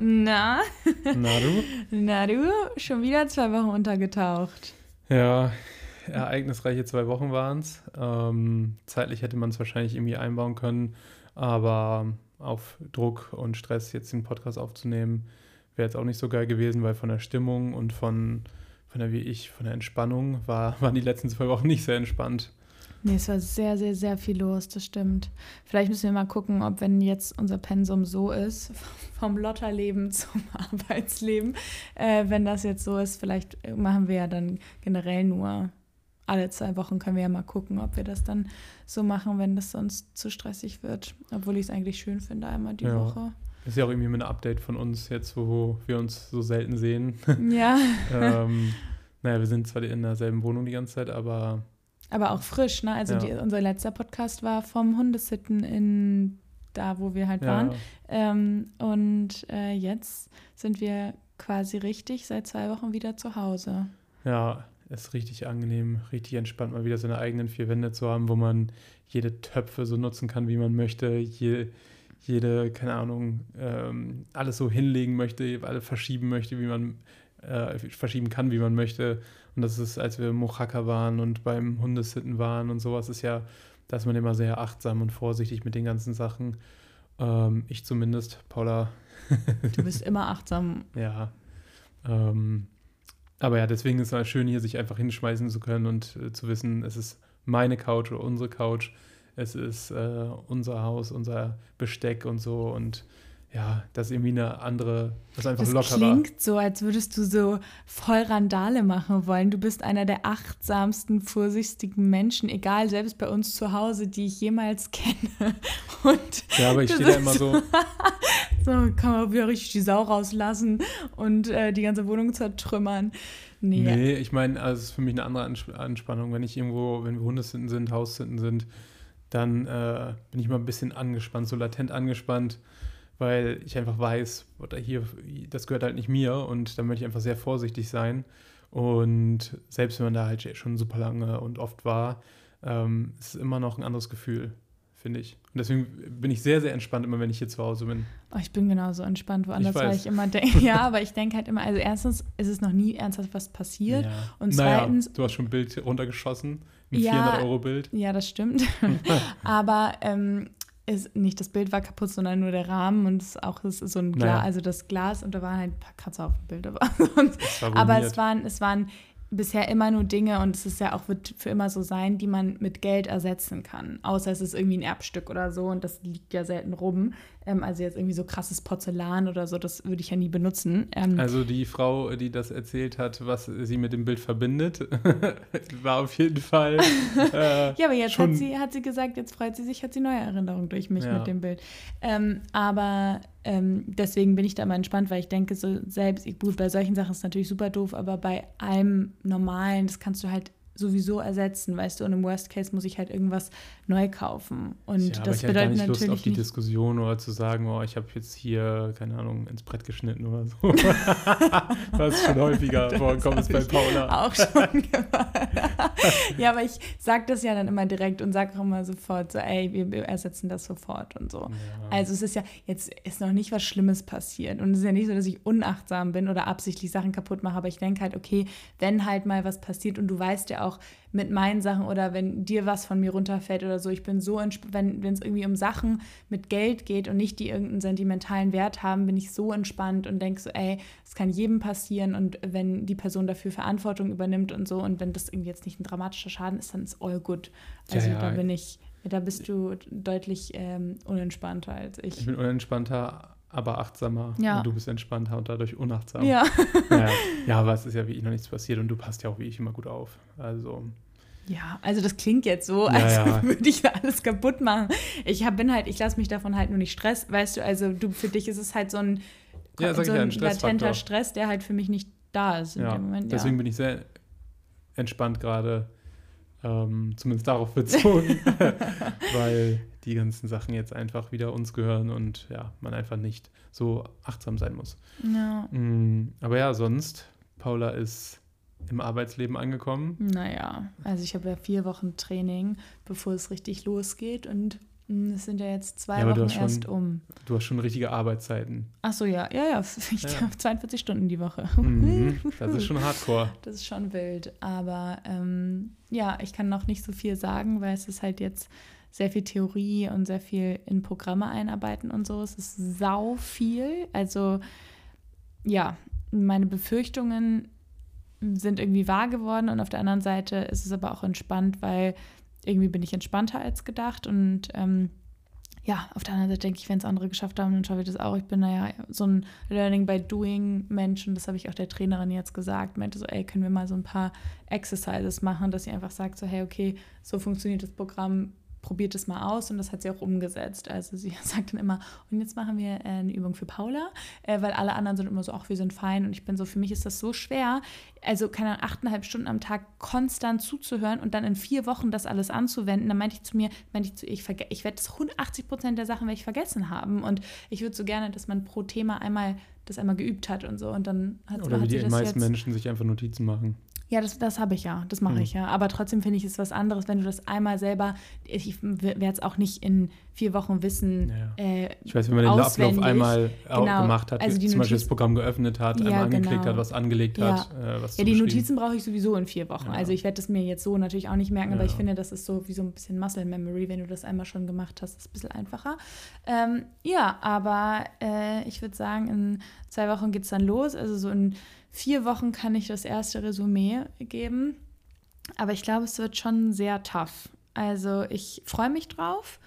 Na? Na du? Na du? Schon wieder zwei Wochen untergetaucht. Ja, ereignisreiche zwei Wochen waren es. Ähm, zeitlich hätte man es wahrscheinlich irgendwie einbauen können, aber auf Druck und Stress jetzt den Podcast aufzunehmen, wäre jetzt auch nicht so geil gewesen, weil von der Stimmung und von, von der, wie ich, von der Entspannung war, waren die letzten zwei Wochen nicht sehr entspannt. Nee, es war sehr, sehr, sehr viel los, das stimmt. Vielleicht müssen wir mal gucken, ob wenn jetzt unser Pensum so ist, vom Lotterleben zum Arbeitsleben, äh, wenn das jetzt so ist, vielleicht machen wir ja dann generell nur alle zwei Wochen können wir ja mal gucken, ob wir das dann so machen, wenn das sonst zu stressig wird. Obwohl ich es eigentlich schön finde, einmal die ja. Woche. Ist ja auch irgendwie ein Update von uns jetzt, wo wir uns so selten sehen. Ja. ähm, naja, wir sind zwar in derselben Wohnung die ganze Zeit, aber aber auch frisch, ne? Also ja. die, unser letzter Podcast war vom Hundesitten in da, wo wir halt ja. waren. Ähm, und äh, jetzt sind wir quasi richtig seit zwei Wochen wieder zu Hause. Ja, ist richtig angenehm, richtig entspannt, mal wieder seine eigenen vier Wände zu haben, wo man jede Töpfe so nutzen kann, wie man möchte, je, jede, keine Ahnung, ähm, alles so hinlegen möchte, alle verschieben möchte, wie man äh, verschieben kann, wie man möchte. Und das ist, als wir im Mochaka waren und beim Hundesitten waren und sowas, ist ja, da ist man immer sehr achtsam und vorsichtig mit den ganzen Sachen. Ähm, ich zumindest, Paula. du bist immer achtsam. Ja. Ähm, aber ja, deswegen ist es halt schön, hier sich einfach hinschmeißen zu können und äh, zu wissen, es ist meine Couch oder unsere Couch. Es ist äh, unser Haus, unser Besteck und so. Und ja, das ist irgendwie eine andere, das ist einfach das lockerer. Das klingt so, als würdest du so voll Randale machen wollen. Du bist einer der achtsamsten, vorsichtigen Menschen, egal, selbst bei uns zu Hause, die ich jemals kenne. Und ja, aber ich stehe da immer so. so, kann man wieder richtig die Sau rauslassen und äh, die ganze Wohnung zertrümmern. Nee, nee ich meine, also es ist für mich eine andere Anspannung. Wenn ich irgendwo, wenn wir Hundesitten sind, Haussitten sind, dann äh, bin ich mal ein bisschen angespannt, so latent angespannt weil ich einfach weiß, oder hier, das gehört halt nicht mir und da möchte ich einfach sehr vorsichtig sein. Und selbst wenn man da halt schon super lange und oft war, ähm, ist es immer noch ein anderes Gefühl, finde ich. Und deswegen bin ich sehr, sehr entspannt, immer wenn ich hier zu Hause bin. Oh, ich bin genauso entspannt, woanders, ich weil ich immer denke, ja, aber ich denke halt immer, also erstens ist es noch nie ernsthaft was passiert. Ja. Und zweitens. Naja, du hast schon ein Bild runtergeschossen, ein ja, 400-Euro-Bild. Ja, das stimmt. aber ähm, ist nicht das Bild war kaputt, sondern nur der Rahmen und es auch ist so ein Glas, naja. also das Glas und da waren halt ein paar Kratzer auf dem Bild. Aber, aber es waren, es waren bisher immer nur Dinge und es ist ja auch wird für immer so sein, die man mit Geld ersetzen kann. Außer es ist irgendwie ein Erbstück oder so und das liegt ja selten rum. Ähm, also jetzt irgendwie so krasses Porzellan oder so, das würde ich ja nie benutzen. Ähm, also die Frau, die das erzählt hat, was sie mit dem Bild verbindet, war auf jeden Fall. Äh, ja, aber jetzt hat sie, hat sie gesagt, jetzt freut sie sich, hat sie neue Erinnerungen durch mich ja. mit dem Bild. Ähm, aber ähm, deswegen bin ich da immer entspannt, weil ich denke, so selbst, gut, bei solchen Sachen ist es natürlich super doof, aber bei allem Normalen, das kannst du halt sowieso ersetzen, weißt du, und im Worst Case muss ich halt irgendwas neu kaufen. Und ja, das ich bedeutet nicht Lust auf die Diskussion oder zu sagen, oh, ich habe jetzt hier, keine Ahnung, ins Brett geschnitten oder so. Was schon häufiger vorkommt ist bei Paula. Auch schon Ja, aber ich sage das ja dann immer direkt und sage auch immer sofort so, ey, wir, ersetzen das sofort und so. Ja. Also es ist ja, jetzt ist noch nicht was Schlimmes passiert. Und es ist ja nicht so, dass ich unachtsam bin oder absichtlich Sachen kaputt mache, aber ich denke halt, okay, wenn halt mal was passiert und du weißt ja auch mit meinen Sachen oder wenn dir was von mir runterfällt oder so. Ich bin so, wenn es irgendwie um Sachen mit Geld geht und nicht die irgendeinen sentimentalen Wert haben, bin ich so entspannt und denke so, ey, es kann jedem passieren und wenn die Person dafür Verantwortung übernimmt und so und wenn das irgendwie jetzt nicht ein dramatischer Schaden ist, dann ist all good. Also ja, ja. da bin ich, da bist du deutlich ähm, unentspannter als ich. Ich bin unentspannter, aber achtsamer. Ja. Und du bist entspannter und dadurch unachtsam. Ja. ja. ja, aber es ist ja wie ich noch nichts passiert und du passt ja auch wie ich immer gut auf. Also. Ja, also das klingt jetzt so, als ja, würde ich alles kaputt machen. Ich hab, bin halt, ich lasse mich davon halt nur nicht Stress, weißt du, also du, für dich ist es halt so ein, ja, so ein, ein latenter Stress, der halt für mich nicht da ist ja, Moment, Deswegen bin ich sehr entspannt gerade, ähm, zumindest darauf bezogen, weil die ganzen Sachen jetzt einfach wieder uns gehören und ja, man einfach nicht so achtsam sein muss. Ja. Mm, aber ja, sonst, Paula ist im Arbeitsleben angekommen. Naja, also ich habe ja vier Wochen Training, bevor es richtig losgeht und Hm, es sind ja jetzt zwei ja, Wochen schon, erst um. Du hast schon richtige Arbeitszeiten. Ach so, ja, ja, ja. Ich ja. 42 Stunden die Woche. Mhm, das ist schon hardcore. Das ist schon wild. Aber ähm, ja, ich kann noch nicht so viel sagen, weil es ist halt jetzt sehr viel Theorie und sehr viel in Programme einarbeiten und so. Es ist sau viel. Also ja, meine Befürchtungen sind irgendwie wahr geworden und auf der anderen Seite ist es aber auch entspannt, weil irgendwie bin ich entspannter als gedacht und ähm, ja, auf der anderen Seite denke ich, wenn es andere geschafft haben, dann schaffe ich das auch. Ich bin naja so ein Learning by Doing Mensch und das habe ich auch der Trainerin jetzt gesagt. Meinte so, ey, können wir mal so ein paar Exercises machen, dass sie einfach sagt, so, hey, okay, so funktioniert das Programm, probiert es mal aus und das hat sie auch umgesetzt. Also sie sagt dann immer, und jetzt machen wir äh, eine Übung für Paula, äh, weil alle anderen sind immer so, ach, wir sind fein und ich bin so, für mich ist das so schwer, also keine Ahnung, achteinhalb Stunden am Tag konstant zuzuhören und dann in vier Wochen das alles anzuwenden. Dann meinte ich zu mir, meinte ich zu ich, ich werde das 180 Prozent der Sachen werde ich vergessen haben und ich würde so gerne, dass man pro Thema einmal das einmal geübt hat und so und dann hat Oder hat wie die meisten Menschen sich einfach Notizen machen. Ja, das, das habe ich ja, das mache mhm. ich ja. Aber trotzdem finde ich es was anderes, wenn du das einmal selber, ich werde es auch nicht in vier Wochen wissen. Ja. Äh, ich weiß, wenn man den auswendig. Ablauf einmal genau. gemacht hat, also zum Beispiel das Programm geöffnet hat, ja, einmal angeklickt genau. hat, was angelegt ja. hat, äh, was Ja, die Notizen brauche ich sowieso in vier Wochen. Also ich werde das mir jetzt so natürlich auch nicht merken, aber ich finde, das ist so wie so ein bisschen Muscle Memory, wenn du das einmal schon gemacht hast, ist ein bisschen einfacher. Ähm, ja, aber äh, ich würde sagen, in zwei Wochen geht es dann los. Also so in vier Wochen kann ich das erste Resümee geben. Aber ich glaube, es wird schon sehr tough. Also ich freue mich drauf,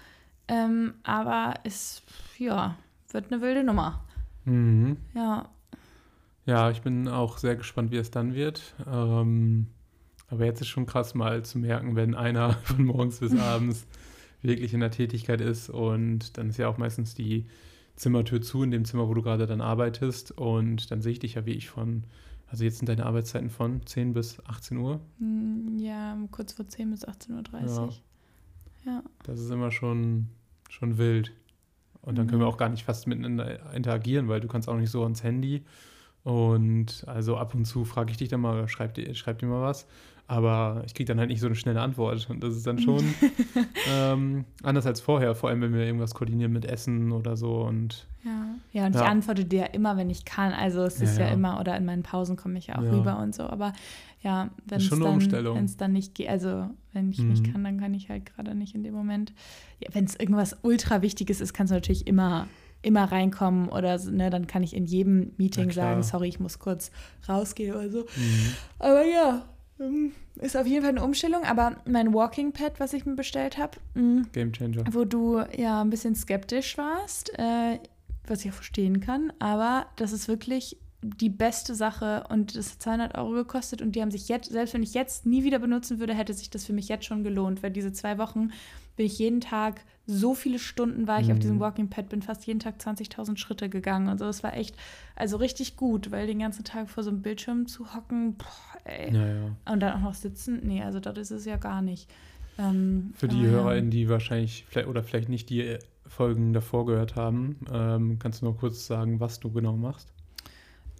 ähm, aber es ja, wird eine wilde Nummer. Mhm. Ja. Ja, ich bin auch sehr gespannt, wie es dann wird. Ähm, aber jetzt ist schon krass mal zu merken, wenn einer von morgens bis abends wirklich in der Tätigkeit ist und dann ist ja auch meistens die Zimmertür zu, in dem Zimmer, wo du gerade dann arbeitest. Und dann sehe ich dich ja, wie ich von, also jetzt sind deine Arbeitszeiten von 10 bis 18 Uhr. Hm, ja, kurz vor 10 bis 18.30 Uhr. Ja. ja. Das ist immer schon, schon wild. Und dann mhm. können wir auch gar nicht fast miteinander interagieren, weil du kannst auch nicht so ans Handy. Und also ab und zu frage ich dich dann mal, schreib dir, schreib dir mal was. Aber ich kriege dann halt nicht so eine schnelle Antwort. Und das ist dann schon ähm, anders als vorher, vor allem wenn wir irgendwas koordinieren mit Essen oder so. Und, ja. ja, und ja. ich antworte dir immer, wenn ich kann. Also es ist ja, ja, immer, oder in meinen Pausen komme ich ja auch rüber und so. Aber ja, wenn es dann, dann nicht geht, also wenn ich mhm. nicht kann, dann kann ich halt gerade nicht in dem Moment. Ja, wenn es irgendwas ultra Wichtiges ist, kannst du natürlich immer immer reinkommen oder ne, dann kann ich in jedem Meeting sagen, sorry, ich muss kurz rausgehen oder so. Mhm. Aber ja, ist auf jeden Fall eine Umstellung, aber mein Walking Pad, was ich mir bestellt habe, mm, Game Changer. Wo du ja ein bisschen skeptisch warst, äh, was ich auch verstehen kann, aber das ist wirklich die beste Sache und das hat 200 Euro gekostet und die haben sich jetzt, selbst wenn ich jetzt nie wieder benutzen würde, hätte sich das für mich jetzt schon gelohnt, weil diese zwei Wochen bin ich jeden Tag, so viele Stunden war ich mhm. auf diesem mhm. Walking Pad, bin fast jeden Tag 20.000 Schritte gegangen und so. Es war echt, also richtig gut, weil den ganzen Tag vor so einem Bildschirm zu hocken, boah, ey. Ja, ja. Und dann auch noch sitzen, nee, also das ist es ja gar nicht. Ähm, Für die HörerInnen, die wahrscheinlich vielleicht oder vielleicht nicht die Folgen davor gehört haben, ähm, kannst du noch kurz sagen, was du genau machst?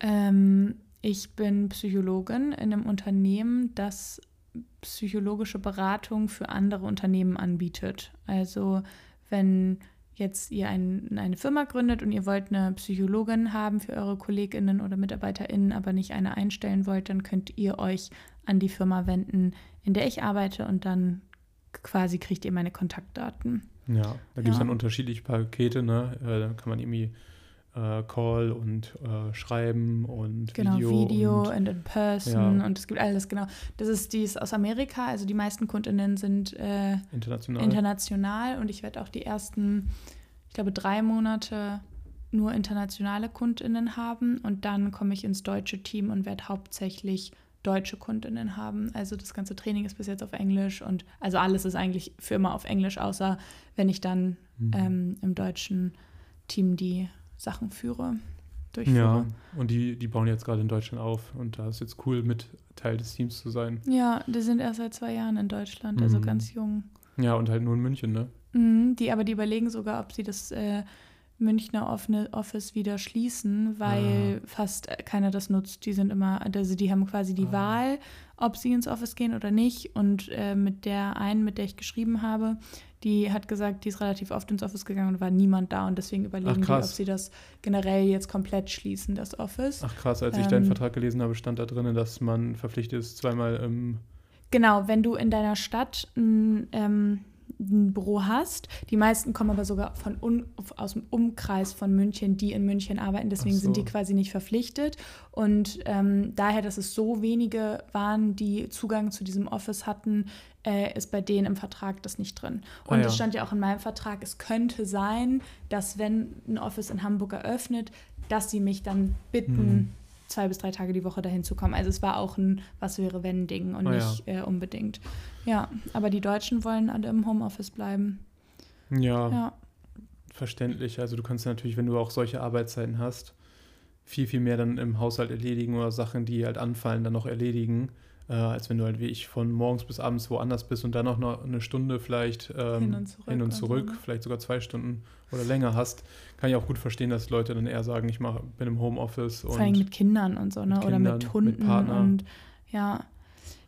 Ähm, ich bin Psychologin in einem Unternehmen, das psychologische Beratung für andere Unternehmen anbietet. Also wenn jetzt ihr ein, eine Firma gründet und ihr wollt eine Psychologin haben für eure Kolleginnen oder Mitarbeiterinnen, aber nicht eine einstellen wollt, dann könnt ihr euch an die Firma wenden, in der ich arbeite und dann quasi kriegt ihr meine Kontaktdaten. Ja, da gibt es ja. dann unterschiedliche Pakete, ne? Äh, da kann man irgendwie äh, Call und äh, Schreiben und genau, Video. Video und, in Person ja. und es gibt alles, genau. Das ist dies aus Amerika, also die meisten Kundinnen sind äh, international. international und ich werde auch die ersten, ich glaube, drei Monate nur internationale Kundinnen haben und dann komme ich ins deutsche Team und werde hauptsächlich deutsche Kundinnen haben. Also das ganze Training ist bis jetzt auf Englisch und also alles ist eigentlich für immer auf Englisch, außer wenn ich dann mhm. ähm, im deutschen Team die Sachen führe, durchführe. Ja, und die, die bauen jetzt gerade in Deutschland auf und da ist jetzt cool, mit Teil des Teams zu sein. Ja, die sind erst seit zwei Jahren in Deutschland, also mhm. ganz jung. Ja, und halt nur in München, ne? Mhm, die, aber die überlegen sogar, ob sie das äh, Münchner offene Office wieder schließen, weil ah. fast keiner das nutzt. Die sind immer, also die haben quasi die ah. Wahl, ob sie ins Office gehen oder nicht. Und äh, mit der einen, mit der ich geschrieben habe, die hat gesagt, die ist relativ oft ins Office gegangen und war niemand da und deswegen überlegen Ach, die, ob sie das generell jetzt komplett schließen, das Office. Ach krass, als ich deinen ähm, Vertrag gelesen habe, stand da drin, dass man verpflichtet ist, zweimal im Genau, wenn du in deiner Stadt ein, ähm, ein Büro hast. Die meisten kommen aber sogar von un, aus dem Umkreis von München, die in München arbeiten. Deswegen so. sind die quasi nicht verpflichtet. Und ähm, daher, dass es so wenige waren, die Zugang zu diesem Office hatten, äh, ist bei denen im Vertrag das nicht drin. Und es ah, ja. stand ja auch in meinem Vertrag, es könnte sein, dass wenn ein Office in Hamburg eröffnet, dass sie mich dann bitten, hm zwei bis drei Tage die Woche dahin zu kommen. Also es war auch ein Was wäre wenn Ding und oh, nicht ja. äh, unbedingt. Ja, aber die Deutschen wollen alle im Homeoffice bleiben. Ja, ja, verständlich. Also du kannst natürlich, wenn du auch solche Arbeitszeiten hast, viel, viel mehr dann im Haushalt erledigen oder Sachen, die halt anfallen, dann noch erledigen äh, als wenn du halt wie ich von morgens bis abends woanders bist und dann auch noch eine Stunde vielleicht ähm, hin und zurück, hin und zurück also, vielleicht sogar zwei Stunden oder länger hast, kann ich auch gut verstehen, dass Leute dann eher sagen, ich mach, bin im Homeoffice. Vor allem mit Kindern und so, ne? Mit oder Kindern, mit Hunden mit und ja.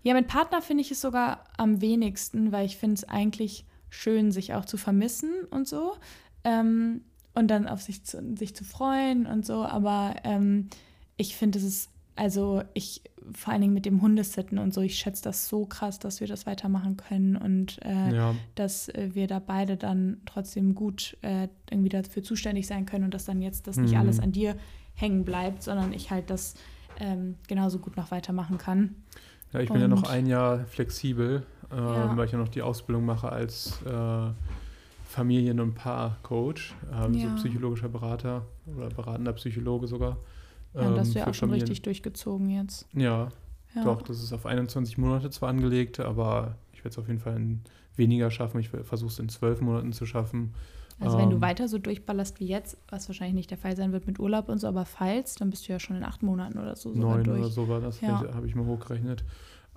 Ja, mit Partner finde ich es sogar am wenigsten, weil ich finde es eigentlich schön, sich auch zu vermissen und so. Ähm, und dann auf sich zu, sich zu freuen und so. Aber ähm, ich finde, es ist also ich vor allen Dingen mit dem Hundesitten und so, ich schätze das so krass, dass wir das weitermachen können und äh, ja. dass äh, wir da beide dann trotzdem gut äh, irgendwie dafür zuständig sein können und dass dann jetzt das mhm. nicht alles an dir hängen bleibt, sondern ich halt das ähm, genauso gut noch weitermachen kann. Ja, ich bin und, ja noch ein Jahr flexibel, ähm, ja. weil ich ja noch die Ausbildung mache als äh, Familien- und Paarcoach, ähm, ja. so psychologischer Berater oder beratender Psychologe sogar. Ja, das ist ja auch schon Familien. richtig durchgezogen jetzt. Ja, ja, doch, das ist auf 21 Monate zwar angelegt, aber ich werde es auf jeden Fall in weniger schaffen. Ich versuche es in zwölf Monaten zu schaffen. Also wenn du ähm, weiter so durchballerst wie jetzt, was wahrscheinlich nicht der Fall sein wird mit Urlaub und so, aber falls, dann bist du ja schon in acht Monaten oder so. Neun durch. oder so war das, ja. habe ich mal hochgerechnet.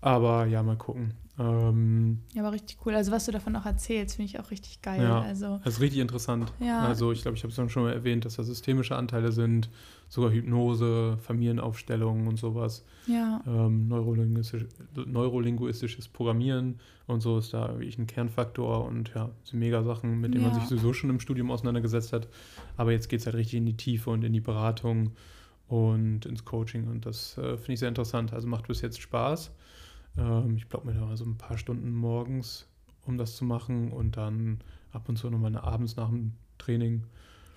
Aber ja, mal gucken. Ähm, ja, aber richtig cool. Also was du davon auch erzählst, finde ich auch richtig geil. Ja, also, das ist richtig interessant. Ja. Also ich glaube, ich habe es schon mal erwähnt, dass da systemische Anteile sind, sogar Hypnose, Familienaufstellungen und sowas. Ja. Ähm, neurolinguistisch, neurolinguistisches Programmieren und so ist da wirklich ein Kernfaktor und ja, sind mega Sachen, mit denen ja. man sich sowieso schon im Studium auseinandergesetzt hat. Aber jetzt geht es halt richtig in die Tiefe und in die Beratung und ins Coaching und das äh, finde ich sehr interessant. Also macht bis jetzt Spaß. Ähm, ich blocke mir da mal so ein paar Stunden morgens, um das zu machen und dann ab und zu nochmal abends nach dem Training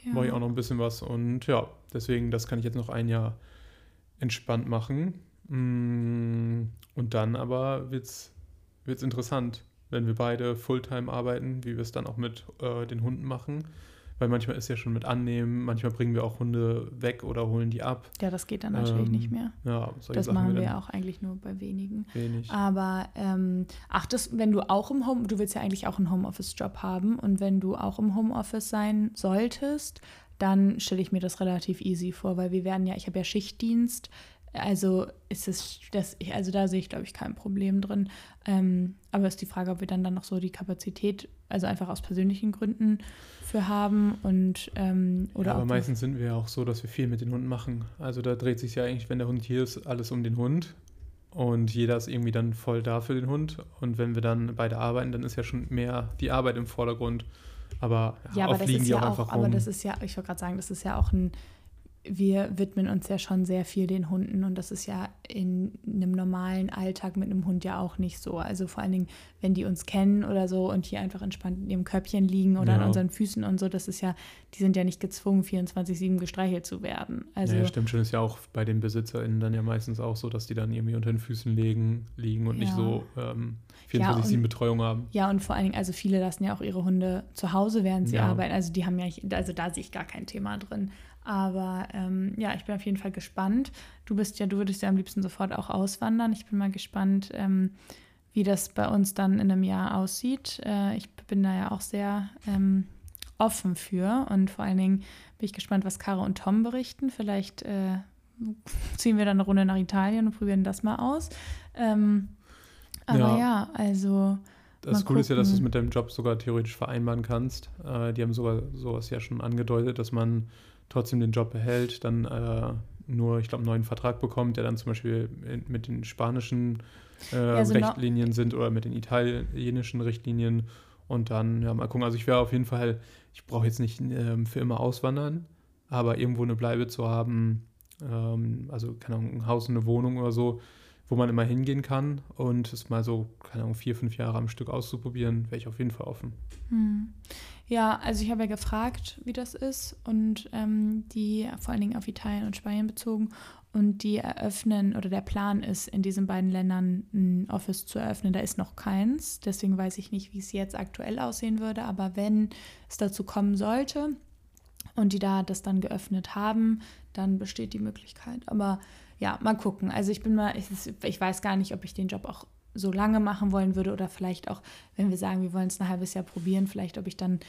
ja. mache ich auch noch ein bisschen was. Und ja, deswegen, das kann ich jetzt noch ein Jahr entspannt machen. Mm, und dann aber wird es interessant, wenn wir beide Fulltime arbeiten, wie wir es dann auch mit äh, den Hunden machen weil manchmal ist ja schon mit annehmen, manchmal bringen wir auch Hunde weg oder holen die ab. Ja, das geht dann natürlich ähm, nicht mehr. Ja, das Sachen machen wir ja auch eigentlich nur bei wenigen. Wenig. Aber ähm, achtest, wenn du auch im Home, du willst ja eigentlich auch einen Homeoffice-Job haben und wenn du auch im Homeoffice sein solltest, dann stelle ich mir das relativ easy vor, weil wir werden ja, ich habe ja Schichtdienst, also ist es, das, also da sehe ich, glaube ich, kein Problem drin. Ähm, aber ist die Frage, ob wir dann, dann noch so die Kapazität, also einfach aus persönlichen Gründen für haben und ähm, oder. Ja, aber meistens sind wir ja auch so, dass wir viel mit den Hunden machen. Also da dreht sich ja eigentlich, wenn der Hund hier ist, alles um den Hund. Und jeder ist irgendwie dann voll da für den Hund. Und wenn wir dann beide arbeiten, dann ist ja schon mehr die Arbeit im Vordergrund. Aber ja, aber das ist ja auch, auch aber das ist ja, ich wollte gerade sagen, das ist ja auch ein wir widmen uns ja schon sehr viel den Hunden und das ist ja in einem normalen Alltag mit einem Hund ja auch nicht so. Also vor allen Dingen, wenn die uns kennen oder so und hier einfach entspannt in ihrem Köpfchen liegen oder ja. an unseren Füßen und so, das ist ja, die sind ja nicht gezwungen, 24-7 gestreichelt zu werden. Also, ja, stimmt schon, ist ja auch bei den BesitzerInnen dann ja meistens auch so, dass die dann irgendwie unter den Füßen liegen, liegen und ja. nicht so ähm, 24-7 ja, Betreuung haben. Ja, und vor allen Dingen, also viele lassen ja auch ihre Hunde zu Hause, während sie arbeiten. Also die haben ja, also da sehe ich gar kein Thema drin. Aber ähm, ja, ich bin auf jeden Fall gespannt. Du bist ja, du würdest ja am liebsten sofort auch auswandern. Ich bin mal gespannt, ähm, wie das bei uns dann in einem Jahr aussieht. Äh, ich bin da ja auch sehr ähm, offen für und vor allen Dingen bin ich gespannt, was Caro und Tom berichten. Vielleicht äh, ziehen wir dann eine Runde nach Italien und probieren das mal aus. Ähm, aber ja. ja. also Das Coole ist ja, dass du es mit deinem Job sogar theoretisch vereinbaren kannst. Äh, die haben sogar sowas ja schon angedeutet, dass man trotzdem den Job behält, dann äh, nur, ich glaube, einen neuen Vertrag bekommt, der dann zum Beispiel mit den spanischen äh, also Richtlinien sind oder mit den italienischen Richtlinien. Und dann, ja, mal gucken. Also ich wäre auf jeden Fall, ich brauche jetzt nicht ähm, für immer auswandern, aber irgendwo eine Bleibe zu haben, ähm, also keine Ahnung, ein Haus, eine Wohnung oder so, wo man immer hingehen kann und es mal so, keine Ahnung, vier, fünf Jahre am Stück auszuprobieren, wäre ich auf jeden Fall offen. Hm. Ja, also ich habe ja gefragt, wie das ist und ähm, die vor allen Dingen auf Italien und Spanien bezogen und die eröffnen oder der Plan ist, in diesen beiden Ländern ein Office zu eröffnen. Da ist noch keins, deswegen weiß ich nicht, wie es jetzt aktuell aussehen würde, aber wenn es dazu kommen sollte und die da das dann geöffnet haben, dann besteht die Möglichkeit. Aber ja, mal gucken. Also ich bin mal, ich, ich weiß gar nicht, ob ich den Job auch so lange machen wollen würde oder vielleicht auch, wenn wir sagen, wir wollen es ein halbes Jahr probieren, vielleicht ob ich dann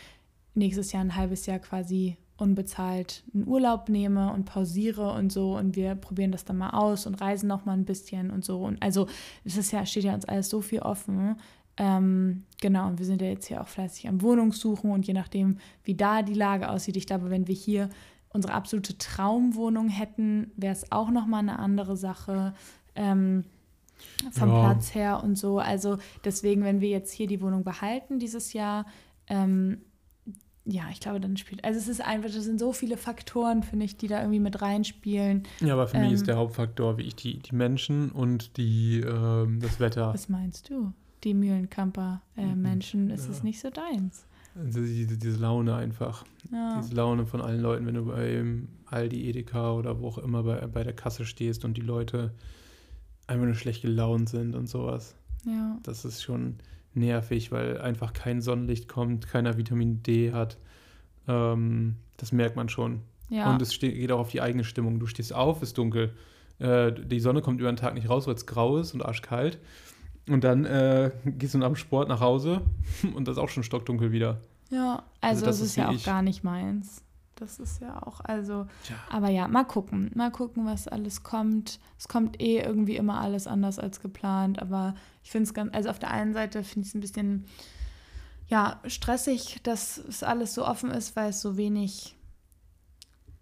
nächstes Jahr ein halbes Jahr quasi unbezahlt einen Urlaub nehme und pausiere und so und wir probieren das dann mal aus und reisen noch mal ein bisschen und so. Und also es ist ja steht ja uns alles so viel offen. Ähm, genau und wir sind ja jetzt hier auch fleißig am Wohnungssuchen und je nachdem wie da die Lage aussieht ich glaube wenn wir hier unsere absolute Traumwohnung hätten wäre es auch noch mal eine andere Sache. Ähm, vom ja. Platz her und so also deswegen wenn wir jetzt hier die Wohnung behalten dieses Jahr ähm, ja, ich glaube, dann spielt. Also es ist einfach, das sind so viele Faktoren, finde ich, die da irgendwie mit reinspielen. Ja, aber für ähm, mich ist ähm, der Hauptfaktor, wie ich die, die Menschen und die ähm, das Wetter. Was meinst du? Die Mühlenkamper-Menschen, äh, ist es nicht so deins? Also diese, diese Laune einfach. Ja. Diese Laune von allen Leuten, wenn du bei Aldi, Edeka oder wo auch immer bei, bei der Kasse stehst und die Leute einfach nur schlecht gelaunt sind und sowas. Ja. Das ist schon nervig, weil einfach kein Sonnenlicht kommt, keiner Vitamin D hat. Ähm, das merkt man schon. Ja. Und es geht auch auf die eigene Stimmung. Du stehst auf, ist dunkel. Äh, die Sonne kommt über den Tag nicht raus, weil es grau ist und arschkalt. Und dann äh, gehst du nach dem Sport nach Hause und das ist auch schon stockdunkel wieder. Ja, also, also das, ist, ist ja auch gar nicht meins. Das ist ja auch, also, ja. aber ja, mal gucken, mal gucken, was alles kommt. Es kommt eh irgendwie immer alles anders als geplant, aber ich finde es ganz, also auf der einen Seite finde ich es ein bisschen, ja, stressig, dass es alles so offen ist, weil es so wenig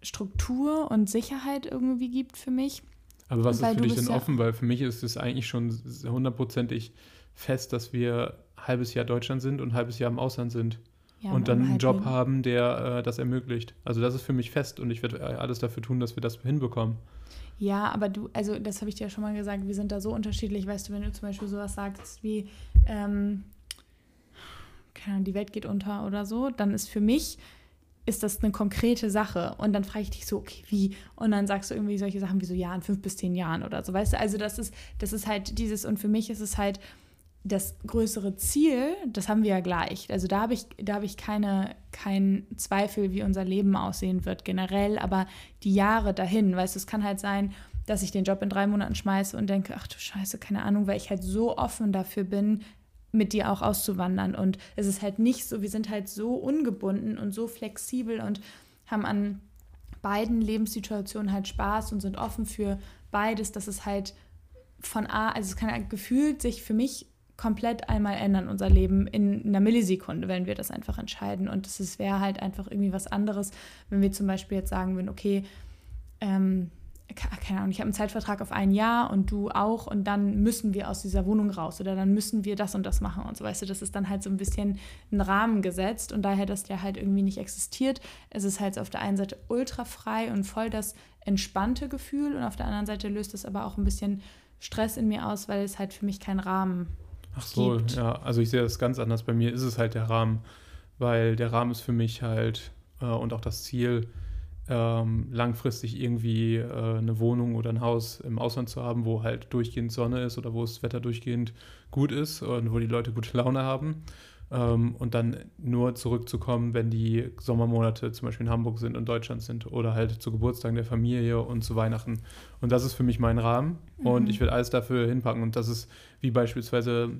Struktur und Sicherheit irgendwie gibt für mich. Aber was ist für dich denn ja offen? Weil für mich ist es eigentlich schon hundertprozentig fest, dass wir halbes Jahr Deutschland sind und halbes Jahr im Ausland sind. Ja, und dann einen Job haben, der äh, das ermöglicht. Also das ist für mich fest und ich werde äh, alles dafür tun, dass wir das hinbekommen. Ja, aber du, also das habe ich dir ja schon mal gesagt, wir sind da so unterschiedlich, weißt du, wenn du zum Beispiel sowas sagst wie, ähm, keine Ahnung, die Welt geht unter oder so, dann ist für mich, ist das eine konkrete Sache. Und dann frage ich dich so, okay, wie? Und dann sagst du irgendwie solche Sachen wie so, ja, in fünf bis zehn Jahren oder so, weißt du, also das ist, das ist halt dieses, und für mich ist es halt, das größere Ziel, das haben wir ja gleich. Also da habe ich, da habe ich keine, keinen Zweifel, wie unser Leben aussehen wird generell, aber die Jahre dahin, weißt du, es kann halt sein, dass ich den Job in drei Monaten schmeiße und denke, ach du Scheiße, keine Ahnung, weil ich halt so offen dafür bin, mit dir auch auszuwandern. Und es ist halt nicht so, wir sind halt so ungebunden und so flexibel und haben an beiden Lebenssituationen halt Spaß und sind offen für beides, dass es halt von A, also es kann halt gefühlt sich für mich komplett einmal ändern, unser Leben in einer Millisekunde, wenn wir das einfach entscheiden. Und es wäre halt einfach irgendwie was anderes, wenn wir zum Beispiel jetzt sagen würden, okay, ähm, keine Ahnung, ich habe einen Zeitvertrag auf ein Jahr und du auch und dann müssen wir aus dieser Wohnung raus oder dann müssen wir das und das machen und so, weißt du, das ist dann halt so ein bisschen ein Rahmen gesetzt und daher, dass der halt irgendwie nicht existiert, es ist halt auf der einen Seite ultra frei und voll das entspannte Gefühl und auf der anderen Seite löst es aber auch ein bisschen Stress in mir aus, weil es halt für mich keinen Rahmen Ach so, gibt. ja, also ich sehe das ganz anders. Bei mir ist es halt der Rahmen, weil der Rahmen ist für mich halt äh, und auch das Ziel, ähm, langfristig irgendwie äh, eine Wohnung oder ein Haus im Ausland zu haben, wo halt durchgehend Sonne ist oder wo das Wetter durchgehend gut ist und wo die Leute gute Laune haben. Ähm, und dann nur zurückzukommen, wenn die Sommermonate zum Beispiel in Hamburg sind und Deutschland sind oder halt zu Geburtstagen der Familie und zu Weihnachten. Und das ist für mich mein Rahmen mhm. und ich will alles dafür hinpacken. Und das ist wie beispielsweise,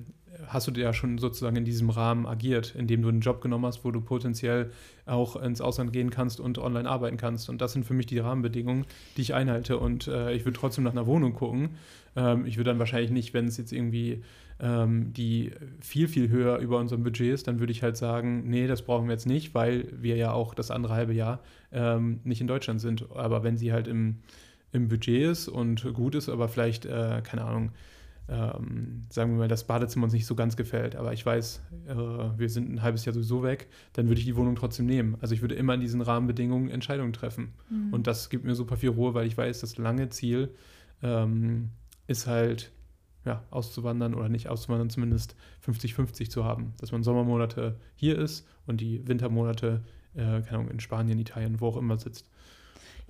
hast du ja schon sozusagen in diesem Rahmen agiert, indem du einen Job genommen hast, wo du potenziell auch ins Ausland gehen kannst und online arbeiten kannst. Und das sind für mich die Rahmenbedingungen, die ich einhalte. Und äh, ich würde trotzdem nach einer Wohnung gucken. Ähm, ich würde dann wahrscheinlich nicht, wenn es jetzt irgendwie ähm, die viel, viel höher über unserem Budget ist, dann würde ich halt sagen, nee, das brauchen wir jetzt nicht, weil wir ja auch das andere halbe Jahr ähm, nicht in Deutschland sind. Aber wenn sie halt im, im Budget ist und gut ist, aber vielleicht, äh, keine Ahnung, ähm, sagen wir mal, das Badezimmer uns nicht so ganz gefällt, aber ich weiß, äh, wir sind ein halbes Jahr sowieso weg, dann würde ich die Wohnung trotzdem nehmen. Also ich würde immer in diesen Rahmenbedingungen Entscheidungen treffen. Mhm. Und das gibt mir super viel Ruhe, weil ich weiß, das lange Ziel ähm, ist halt, ja, auszuwandern oder nicht auszuwandern, zumindest 50-50 zu haben. Dass man Sommermonate hier ist und die Wintermonate, äh, keine Ahnung, in Spanien, Italien, wo auch immer sitzt.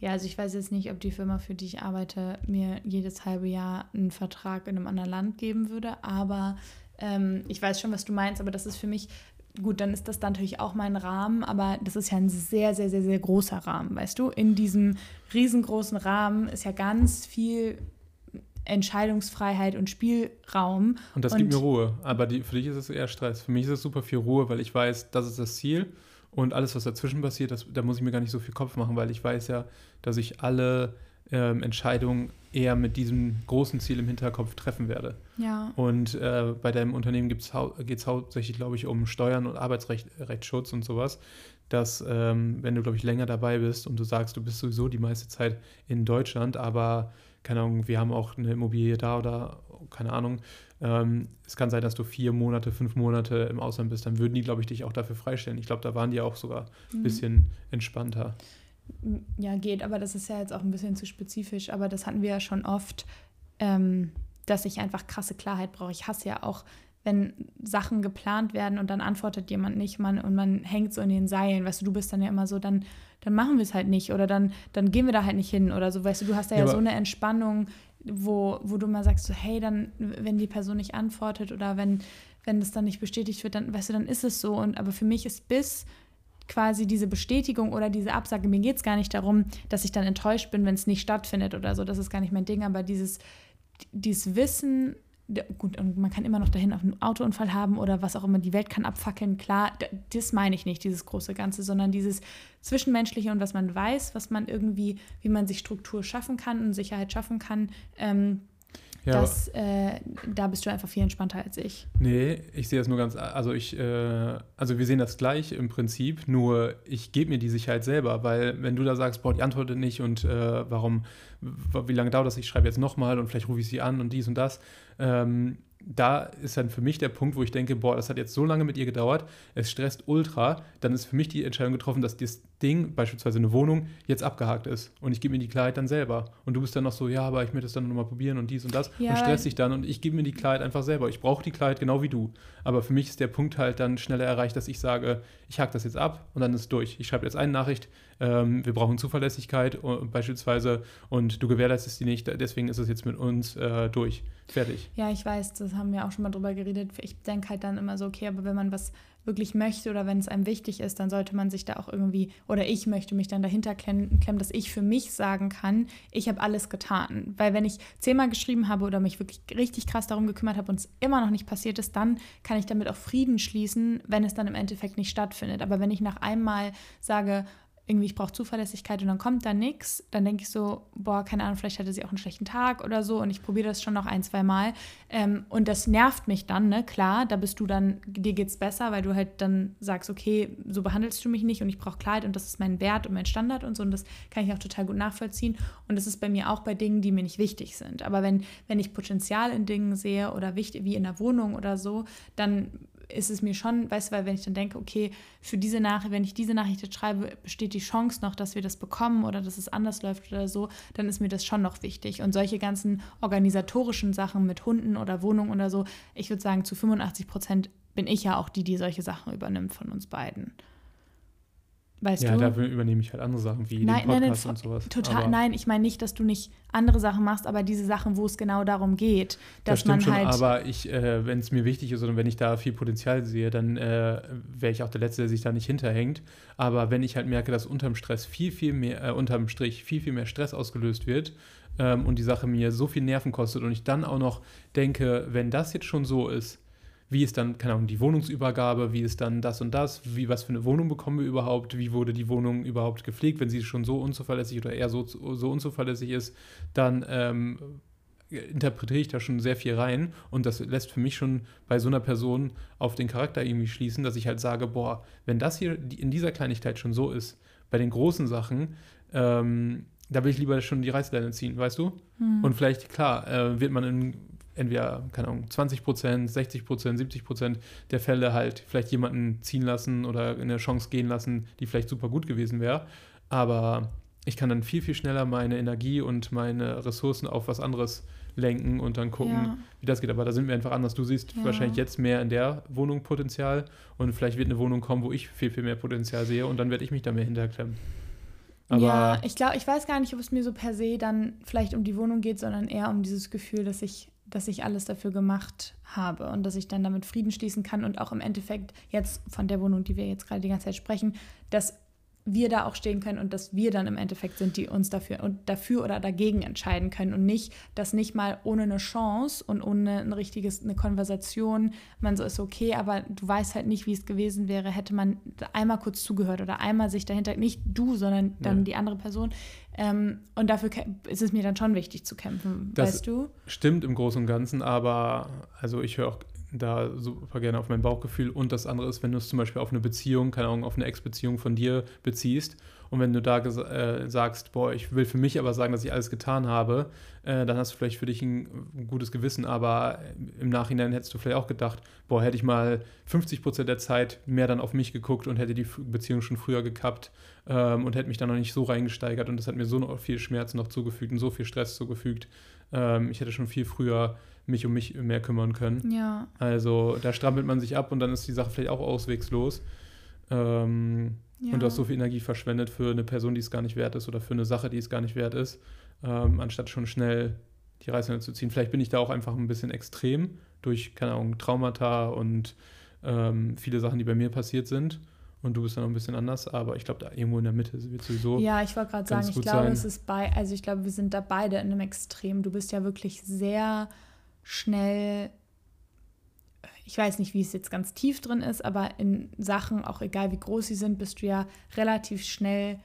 Ja, also ich weiß jetzt nicht, ob die Firma, für die ich arbeite, mir jedes halbe Jahr einen Vertrag in einem anderen Land geben würde, aber ähm, ich weiß schon, was du meinst, aber das ist für mich, gut, dann ist das dann natürlich auch mein Rahmen, aber das ist ja ein sehr, sehr, sehr, sehr großer Rahmen, weißt du? In diesem riesengroßen Rahmen ist ja ganz viel Entscheidungsfreiheit und Spielraum. Und das und gibt mir Ruhe. Aber die, für dich ist es eher Stress. Für mich ist es super viel Ruhe, weil ich weiß, das ist das Ziel. Und alles, was dazwischen passiert, das, da muss ich mir gar nicht so viel Kopf machen, weil ich weiß ja, dass ich alle ähm, Entscheidungen eher mit diesem großen Ziel im Hinterkopf treffen werde. Ja. Und äh, bei deinem Unternehmen geht es hau hauptsächlich, glaube ich, um Steuern und Arbeitsrechtsschutz und sowas. Dass, ähm, wenn du, glaube ich, länger dabei bist und du sagst, du bist sowieso die meiste Zeit in Deutschland, aber keine Ahnung, wir haben auch eine Immobilie da oder keine Ahnung. Ähm, es kann sein, dass du vier Monate, fünf Monate im Ausland bist, dann würden die, glaube ich, dich auch dafür freistellen. Ich glaube, da waren die auch sogar ein mhm. bisschen entspannter. Ja, geht, aber das ist ja jetzt auch ein bisschen zu spezifisch. Aber das hatten wir ja schon oft, ähm, dass ich einfach krasse Klarheit brauche. Ich hasse ja auch, wenn Sachen geplant werden und dann antwortet jemand nicht man, und man hängt so in den Seilen. Weißt du, du bist dann ja immer so, dann dann machen wir es halt nicht oder dann, dann gehen wir da halt nicht hin oder so. Weißt du, du hast da ja, ja so eine Entspannung, wo, wo du mal sagst, so, hey, dann, wenn die Person nicht antwortet oder wenn, wenn das dann nicht bestätigt wird, dann, weißt du, dann ist es so. Und aber für mich ist bis quasi diese Bestätigung oder diese Absage, mir geht es gar nicht darum, dass ich dann enttäuscht bin, wenn es nicht stattfindet oder so. Das ist gar nicht mein Ding, aber dieses, dieses Wissen, gut, und man kann immer noch dahin auf einen Autounfall haben oder was auch immer, die Welt kann abfackeln, klar, das meine ich nicht, dieses große Ganze, sondern dieses Zwischenmenschliche und was man weiß, was man irgendwie, wie man sich Struktur schaffen kann und Sicherheit schaffen kann. Ähm, ja, das, äh, da bist du einfach viel entspannter als ich. Nee, ich sehe das nur ganz, also ich, äh, also wir sehen das gleich im Prinzip, nur ich gebe mir die Sicherheit selber, weil wenn du da sagst, boah, die antwortet nicht und äh, warum, wie lange dauert das, ich schreibe jetzt nochmal und vielleicht rufe ich sie an und dies und das, ähm, da ist dann für mich der Punkt, wo ich denke, boah, das hat jetzt so lange mit ihr gedauert, es stresst ultra, dann ist für mich die Entscheidung getroffen, dass das Ding, beispielsweise eine Wohnung, jetzt abgehakt ist. Und ich gebe mir die Klarheit dann selber. Und du bist dann noch so, ja, aber ich möchte es dann nochmal probieren und dies und das. Ja. Und stress dich dann und ich gebe mir die Klarheit einfach selber. Ich brauche die Klarheit genau wie du. Aber für mich ist der Punkt halt dann schneller erreicht, dass ich sage, ich hake das jetzt ab und dann ist es durch. Ich schreibe jetzt eine Nachricht, ähm, wir brauchen Zuverlässigkeit uh, beispielsweise und du gewährleistest die nicht, deswegen ist es jetzt mit uns äh, durch. Fertig. Ja, ich weiß, das haben wir auch schon mal drüber geredet. Ich denke halt dann immer so, okay, aber wenn man was wirklich möchte oder wenn es einem wichtig ist, dann sollte man sich da auch irgendwie, oder ich möchte mich dann dahinter klemmen, dass ich für mich sagen kann, ich habe alles getan. Weil wenn ich zehnmal geschrieben habe oder mich wirklich richtig krass darum gekümmert habe und es immer noch nicht passiert ist, dann kann ich damit auch Frieden schließen, wenn es dann im Endeffekt nicht stattfindet. Aber wenn ich nach einmal sage, irgendwie, ich brauche Zuverlässigkeit und dann kommt da nichts, dann denke ich so, boah, keine Ahnung, vielleicht hatte sie auch einen schlechten Tag oder so und ich probiere das schon noch ein, zwei Mal. Ähm, und das nervt mich dann, ne? Klar, da bist du dann, dir geht es besser, weil du halt dann sagst, okay, so behandelst du mich nicht und ich brauche Kleid und das ist mein Wert und mein Standard und so und das kann ich auch total gut nachvollziehen. Und das ist bei mir auch bei Dingen, die mir nicht wichtig sind. Aber wenn, wenn ich Potenzial in Dingen sehe oder wichtig, wie in der Wohnung oder so, dann ist es mir schon, weißt du, weil wenn ich dann denke, okay, für diese Nachricht, wenn ich diese Nachricht jetzt schreibe, besteht die Chance noch, dass wir das bekommen oder dass es anders läuft oder so, dann ist mir das schon noch wichtig. Und solche ganzen organisatorischen Sachen mit Hunden oder Wohnungen oder so, ich würde sagen, zu 85 Prozent bin ich ja auch die, die solche Sachen übernimmt von uns beiden. Weißt ja, du? dafür übernehme ich halt andere Sachen wie nein, den Podcast nein, nein, und sowas. Total, aber nein, ich meine nicht, dass du nicht andere Sachen machst, aber diese Sachen, wo es genau darum geht, dass das man schon, halt. Aber ich, äh, wenn es mir wichtig ist und wenn ich da viel Potenzial sehe, dann äh, wäre ich auch der Letzte, der sich da nicht hinterhängt. Aber wenn ich halt merke, dass unterm Stress viel, viel mehr, äh, unterm Strich viel, viel mehr Stress ausgelöst wird ähm, und die Sache mir so viel Nerven kostet und ich dann auch noch denke, wenn das jetzt schon so ist, wie ist dann, keine Ahnung, die Wohnungsübergabe, wie ist dann das und das, wie, was für eine Wohnung bekommen wir überhaupt, wie wurde die Wohnung überhaupt gepflegt, wenn sie schon so unzuverlässig oder eher so, so unzuverlässig ist, dann ähm, interpretiere ich da schon sehr viel rein. Und das lässt für mich schon bei so einer Person auf den Charakter irgendwie schließen, dass ich halt sage, boah, wenn das hier in dieser Kleinigkeit schon so ist, bei den großen Sachen, ähm, da will ich lieber schon die Reißleine ziehen, weißt du? Hm. Und vielleicht, klar, äh, wird man in entweder, keine Ahnung, 20 Prozent, 60 Prozent, 70 Prozent der Fälle halt vielleicht jemanden ziehen lassen oder eine Chance gehen lassen, die vielleicht super gut gewesen wäre. Aber ich kann dann viel, viel schneller meine Energie und meine Ressourcen auf was anderes lenken und dann gucken, ja. wie das geht. Aber da sind wir einfach anders. Du siehst ja. wahrscheinlich jetzt mehr in der Wohnung Potenzial und vielleicht wird eine Wohnung kommen, wo ich viel, viel mehr Potenzial sehe und dann werde ich mich da mehr hinterklemmen. Aber ja, ich glaube, ich weiß gar nicht, ob es mir so per se dann vielleicht um die Wohnung geht, sondern eher um dieses Gefühl, dass ich dass ich alles dafür gemacht habe und dass ich dann damit Frieden schließen kann und auch im Endeffekt jetzt von der Wohnung, die wir jetzt gerade die ganze Zeit sprechen, dass wir da auch stehen können und dass wir dann im Endeffekt sind, die uns dafür und dafür oder dagegen entscheiden können und nicht, dass nicht mal ohne eine Chance und ohne ein richtiges eine Konversation man so ist okay, aber du weißt halt nicht, wie es gewesen wäre, hätte man einmal kurz zugehört oder einmal sich dahinter nicht du, sondern dann ja. die andere Person. Ähm, und dafür ist es mir dann schon wichtig zu kämpfen, das weißt du? Stimmt im Großen und Ganzen, aber also ich höre auch da super gerne auf mein Bauchgefühl. Und das andere ist, wenn du es zum Beispiel auf eine Beziehung, keine Ahnung, auf eine Ex-Beziehung von dir beziehst und wenn du da äh, sagst, boah, ich will für mich aber sagen, dass ich alles getan habe, äh, dann hast du vielleicht für dich ein, ein, gutes Gewissen, aber im Nachhinein hättest du vielleicht auch gedacht, boah, hätte ich mal 50 Prozent der Zeit mehr dann auf mich geguckt und hätte die Beziehung schon früher gekappt ähm, und hätte mich dann noch nicht so reingesteigert und das hat mir so viel Schmerz noch zugefügt und so viel Stress zugefügt. Ähm, ich hätte schon viel früher mich um mich mehr kümmern können. Ja. Also da strampelt man sich ab und dann ist die Sache vielleicht auch auswegslos. Ähm, ja. Und du hast so viel Energie verschwendet für eine Person, die es gar nicht wert ist oder für eine Sache, die es gar nicht wert ist, ähm, anstatt schon schnell die Reißleine zu ziehen. Vielleicht bin ich da auch einfach ein bisschen extrem durch, keine Ahnung, Traumata und ähm, viele Sachen, die bei mir passiert sind. Und du bist dann noch ein bisschen anders, aber ich glaube, da irgendwo in der Mitte wird sowieso. Ja, ich wollte gerade sagen, ich glaube, sein. es ist bei, also ich glaube, wir sind da beide in einem Extrem. Du bist ja wirklich sehr schnell, ich weiß nicht, wie es jetzt ganz tief drin ist, aber in Sachen, auch egal wie groß sie sind, bist du ja relativ schnell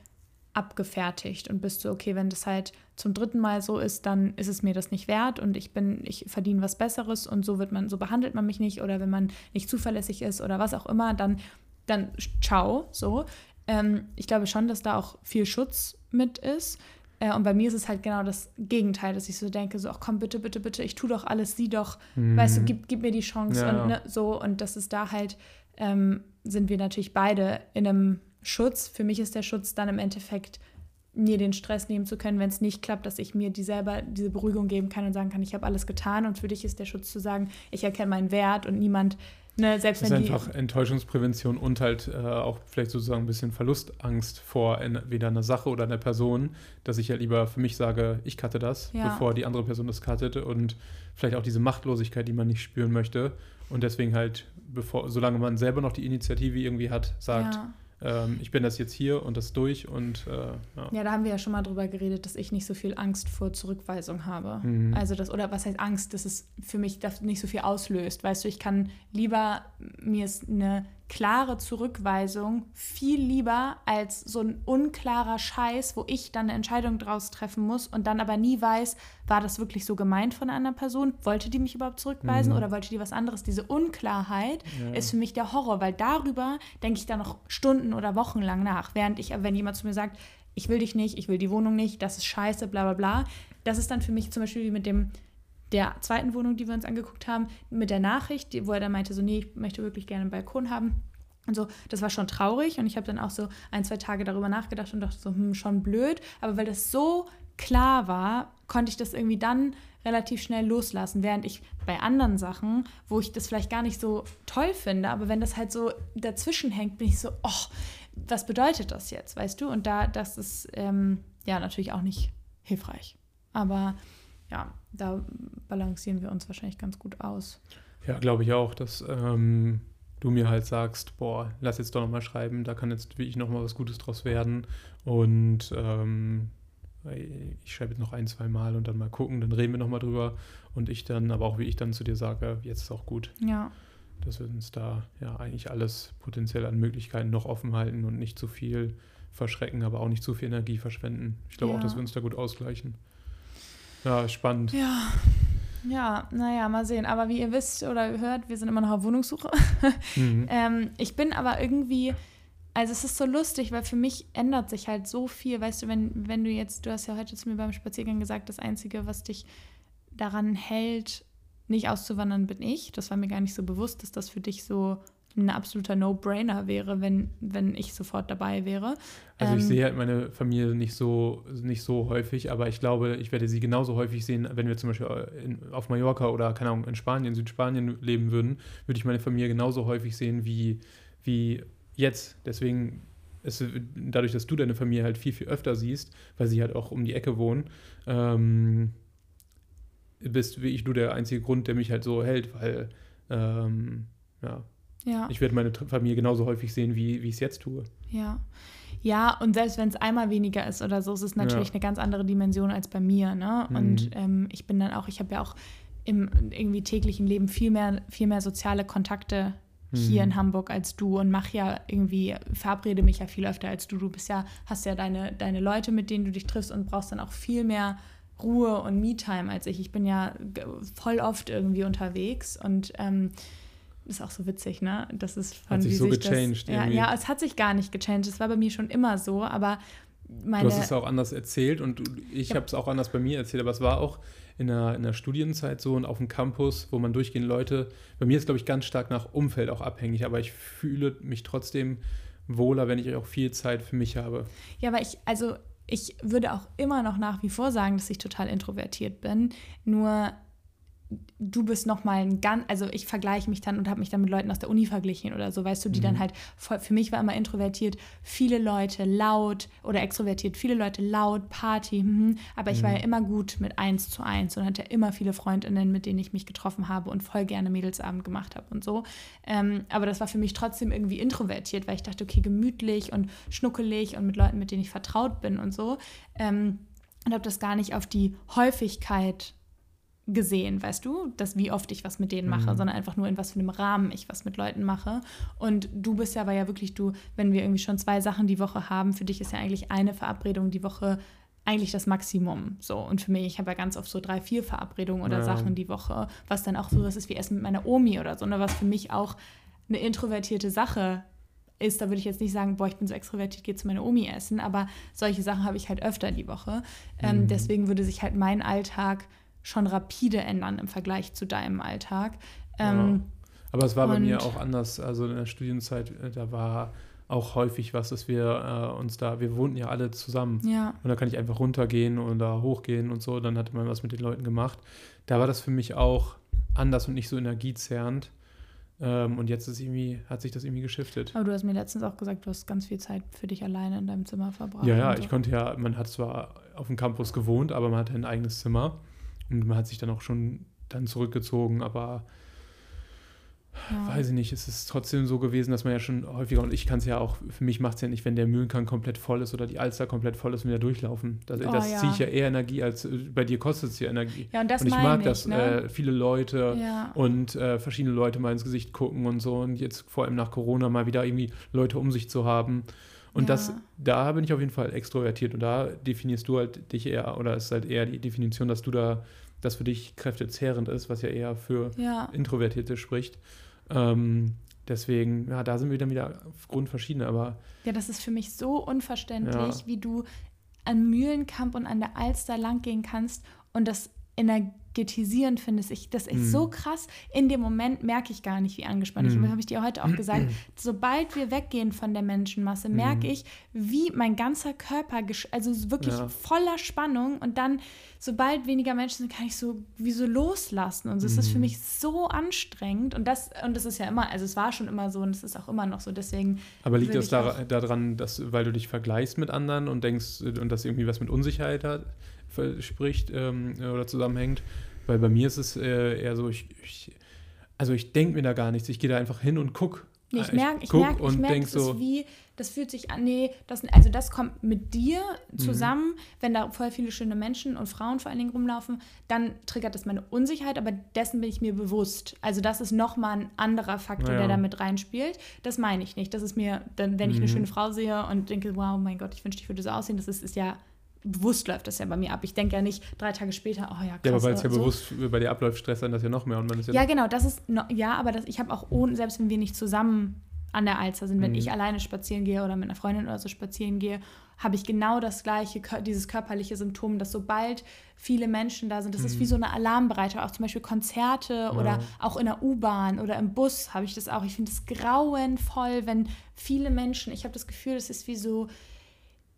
abgefertigt und bist du, okay, wenn das halt zum dritten Mal so ist, dann ist es mir das nicht wert und ich bin, ich verdiene was Besseres und so wird man, so behandelt man mich nicht oder wenn man nicht zuverlässig ist oder was auch immer, dann, dann ciao, so. Ähm, ich glaube schon, dass da auch viel Schutz mit ist. Äh, und bei mir ist es halt genau das Gegenteil, dass ich so denke, so, ach komm, bitte, bitte, bitte, ich tu doch alles, sieh doch, mhm. weißt du, gib, gib mir die Chance ja. und ne, so. Und das ist da halt, ähm, sind wir natürlich beide in einem Schutz. Für mich ist der Schutz dann im Endeffekt, mir den Stress nehmen zu können, wenn es nicht klappt, dass ich mir die selber diese Beruhigung geben kann und sagen kann, ich habe alles getan. Und für dich ist der Schutz zu sagen, ich erkenne meinen Wert und niemand Ne, selbst das ist einfach Enttäuschungsprävention und halt äh, auch vielleicht sozusagen ein bisschen Verlustangst vor entweder einer Sache oder einer Person, dass ich ja lieber für mich sage, ich cutte das, ja. bevor die andere Person das cuttet und vielleicht auch diese Machtlosigkeit, die man nicht spüren möchte und deswegen halt, bevor, solange man selber noch die Initiative irgendwie hat, sagt, ja ähm, ich bin das jetzt hier und das durch und äh, ja. ja. da haben wir ja schon mal drüber geredet, dass ich nicht so viel Angst vor Zurückweisung habe. Mhm. Also das, oder was heißt Angst, dass es für mich nicht so viel auslöst. Weißt du, ich kann lieber, mir eine klare Zurückweisung viel lieber als so ein unklarer Scheiß, wo ich dann eine Entscheidung draus treffen muss und dann aber nie weiß, war das wirklich so gemeint von einer Person? Wollte die mich überhaupt zurückweisen mhm. oder wollte die was anderes? Diese Unklarheit ja. ist für mich der Horror, weil darüber denke ich dann noch Stunden oder Wochen lang nach. Während ich, wenn jemand zu mir sagt, ich will dich nicht, ich will die Wohnung nicht, das ist scheiße, bla bla bla, das ist dann für mich zum Beispiel wie mit dem der zweiten Wohnung, die wir uns angeguckt haben, mit der Nachricht, wo er dann meinte, so, nee, ich möchte wirklich gerne einen Balkon haben. Und so, das war schon traurig und ich habe dann auch so ein, zwei Tage darüber nachgedacht und dachte so, hm, schon blöd. Aber weil das so klar war, konnte ich das irgendwie dann relativ schnell loslassen. Während ich bei anderen Sachen, wo ich das vielleicht gar nicht so toll finde, aber wenn das halt so dazwischen hängt, bin ich so, oh, was bedeutet das jetzt, weißt du? Und da, das ist ähm, ja natürlich auch nicht hilfreich. Aber ja, da balancieren wir uns wahrscheinlich ganz gut aus. Ja, glaube ich auch, dass ähm, du mir halt sagst, boah, lass jetzt doch nochmal schreiben, da kann jetzt wirklich nochmal was Gutes draus werden. Und ähm, ich schreibe jetzt noch ein, zwei Mal und dann mal gucken, dann reden wir nochmal drüber. Und ich dann, aber auch wie ich dann zu dir sage, jetzt ist auch gut. Ja. Dass wir uns da ja eigentlich alles potenziell an Möglichkeiten noch offen halten und nicht zu viel verschrecken, aber auch nicht zu viel Energie verschwenden. Ich glaube ja. auch, dass wir uns da gut ausgleichen. Ja, spannend. Ja. Ja, naja, mal sehen. Aber wie ihr wisst oder hört, wir sind immer noch auf Wohnungssuche. Mhm. ähm, ich bin aber irgendwie, also es ist so lustig, weil für mich ändert sich halt so viel. Weißt du, wenn, wenn du jetzt, du hast ja heute zu mir beim Spaziergang gesagt, das Einzige, was dich daran hält, nicht auszuwandern, bin ich. Das war mir gar nicht so bewusst, dass das für dich so ein absoluter No-Brainer wäre, wenn, wenn ich sofort dabei wäre. Also ich ähm, sehe halt meine Familie nicht so, nicht so häufig, aber ich glaube, ich werde sie genauso häufig sehen, wenn wir zum Beispiel in, auf Mallorca oder, keine Ahnung, in Spanien, Südspanien leben würden, würde ich meine Familie genauso häufig sehen wie, wie jetzt. Deswegen ist dadurch, dass du deine Familie halt viel, viel öfter siehst, weil sie halt auch um die Ecke wohnen, ähm, bist wie ich du der einzige Grund, der mich halt so hält, weil ähm, ja, ja. Ich werde meine Familie genauso häufig sehen, wie, wie ich es jetzt tue. Ja. Ja, und selbst wenn es einmal weniger ist oder so, ist es natürlich ja. eine ganz andere Dimension als bei mir. Ne? Mhm. Und ähm, ich bin dann auch, ich habe ja auch im irgendwie täglichen Leben viel mehr, viel mehr soziale Kontakte hier mhm. in Hamburg als du und mache ja irgendwie, verabrede mich ja viel öfter als du. Du bist ja, hast ja deine, deine Leute, mit denen du dich triffst und brauchst dann auch viel mehr Ruhe und Me-Time als ich. Ich bin ja voll oft irgendwie unterwegs und ähm, ist auch so witzig, ne? Das ist von hat sich so gechanged. Das, ja, ja, es hat sich gar nicht gechanged. Es war bei mir schon immer so, aber meine. Du hast es auch anders erzählt und ich ja. habe es auch anders bei mir erzählt, aber es war auch in der, in der Studienzeit so und auf dem Campus, wo man durchgehend Leute. Bei mir ist, glaube ich, ganz stark nach Umfeld auch abhängig, aber ich fühle mich trotzdem wohler, wenn ich auch viel Zeit für mich habe. Ja, aber ich, also ich würde auch immer noch nach wie vor sagen, dass ich total introvertiert bin. Nur du bist noch mal ein ganz, also ich vergleiche mich dann und habe mich dann mit Leuten aus der Uni verglichen oder so, weißt du, die mhm. dann halt, voll, für mich war immer introvertiert, viele Leute laut oder extrovertiert, viele Leute laut, Party, hm, aber ich mhm. war ja immer gut mit eins zu eins und hatte immer viele Freundinnen, mit denen ich mich getroffen habe und voll gerne Mädelsabend gemacht habe und so. Ähm, aber das war für mich trotzdem irgendwie introvertiert, weil ich dachte, okay, gemütlich und schnuckelig und mit Leuten, mit denen ich vertraut bin und so. Ähm, und habe das gar nicht auf die Häufigkeit gesehen, weißt du, dass wie oft ich was mit denen mache, mhm. sondern einfach nur in was für einem Rahmen ich was mit Leuten mache. Und du bist ja aber ja wirklich du, wenn wir irgendwie schon zwei Sachen die Woche haben, für dich ist ja eigentlich eine Verabredung die Woche eigentlich das Maximum. So und für mich, ich habe ja ganz oft so drei, vier Verabredungen oder ja. Sachen die Woche, was dann auch so was ist wie Essen mit meiner Omi oder so, ne, was für mich auch eine introvertierte Sache ist, da würde ich jetzt nicht sagen, boah, ich bin so extrovertiert, gehe zu meiner Omi essen, aber solche Sachen habe ich halt öfter die Woche. Ähm, mhm. Deswegen würde sich halt mein Alltag schon rapide ändern im Vergleich zu deinem Alltag. Ähm, ja. Aber es war bei mir auch anders. Also in der Studienzeit, äh, da war auch häufig was, dass wir äh, uns da, wir wohnten ja alle zusammen. Ja. Und da kann ich einfach runtergehen oder hochgehen und so. Dann hatte man was mit den Leuten gemacht. Da war das für mich auch anders und nicht so energiezerrend. Ähm, und jetzt ist irgendwie, hat sich das irgendwie geschiftet. Aber du hast mir letztens auch gesagt, du hast ganz viel Zeit für dich alleine in deinem Zimmer verbracht. Ja, ja, so. ich konnte ja, man hat zwar auf dem Campus gewohnt, aber man hatte ein eigenes Zimmer. Und man hat sich dann auch schon dann zurückgezogen, aber ja. weiß ich nicht, es ist trotzdem so gewesen, dass man ja schon häufiger, und ich kann es ja auch, für mich macht es ja nicht, wenn der Mühlenkang komplett voll ist oder die Alster komplett voll ist und wir durchlaufen. Das, oh, das ja. ziehe ich ja eher Energie, als äh, bei dir kostet es ja Energie. Ja, und, und ich mag das, ne? äh, viele Leute ja. und äh, verschiedene Leute mal ins Gesicht gucken und so und jetzt vor allem nach Corona mal wieder irgendwie Leute um sich zu haben. Und ja. das, da bin ich auf jeden Fall extrovertiert und da definierst du halt dich eher, oder ist halt eher die Definition, dass du da, das für dich kräftezehrend ist, was ja eher für ja. Introvertierte spricht. Ähm, deswegen, ja, da sind wir dann wieder grundverschieden, aber. Ja, das ist für mich so unverständlich, ja. wie du an Mühlenkamp und an der Alster langgehen kannst und das Energie energetisierend finde ich das ist mhm. so krass. In dem Moment merke ich gar nicht, wie angespannt mhm. ich bin. Habe ich dir heute auch gesagt. Sobald wir weggehen von der Menschenmasse, merke mhm. ich, wie mein ganzer Körper, also wirklich ja. voller Spannung. Und dann, sobald weniger Menschen sind, kann ich so wie so loslassen. Und es ist für mhm. mich so anstrengend. Und das, und das ist ja immer, also es war schon immer so und es ist auch immer noch so. Deswegen. Aber liegt das da, daran, dass, weil du dich vergleichst mit anderen und denkst, und das irgendwie was mit Unsicherheit hat? Spricht ähm, oder zusammenhängt. Weil bei mir ist es äh, eher so, ich, ich also ich denke mir da gar nichts. Ich gehe da einfach hin und gucke. Nee, ich merke, ich merke, ich merke, das so, ist wie, das fühlt sich an, nee, das, also das kommt mit dir mhm. zusammen, mhm. wenn da voll viele schöne Menschen und Frauen vor allen Dingen rumlaufen, dann triggert das meine Unsicherheit, aber dessen bin ich mir bewusst. Also das ist nochmal ein anderer Faktor, ja. der da mit reinspielt. Das meine ich nicht. Das ist mir, wenn ich mhm. eine schöne Frau sehe und denke, wow, mein Gott, ich wünschte, ich würde so aussehen, das ist, ist ja bewusst läuft das ja bei mir ab. Ich denke ja nicht drei Tage später, oh ja, krass. Ja, aber weil es ja so. bewusst bei dir abläuft, stresst dann das ja noch mehr. Und man ist ja, Ja, genau, das ist, no, ja, aber das, ich habe auch ohne, selbst wenn wir nicht zusammen an der Alster sind, wenn Mhm. ich alleine spazieren gehe oder mit einer Freundin oder so spazieren gehe, habe ich genau das gleiche, dieses körperliche Symptom, dass sobald viele Menschen da sind, das ist wie so eine Alarmbereitschaft, auch zum Beispiel Konzerte oder auch in der U-Bahn oder im Bus habe ich das auch. Ich finde es grauenvoll, wenn viele Menschen, ich habe das Gefühl, es ist wie so,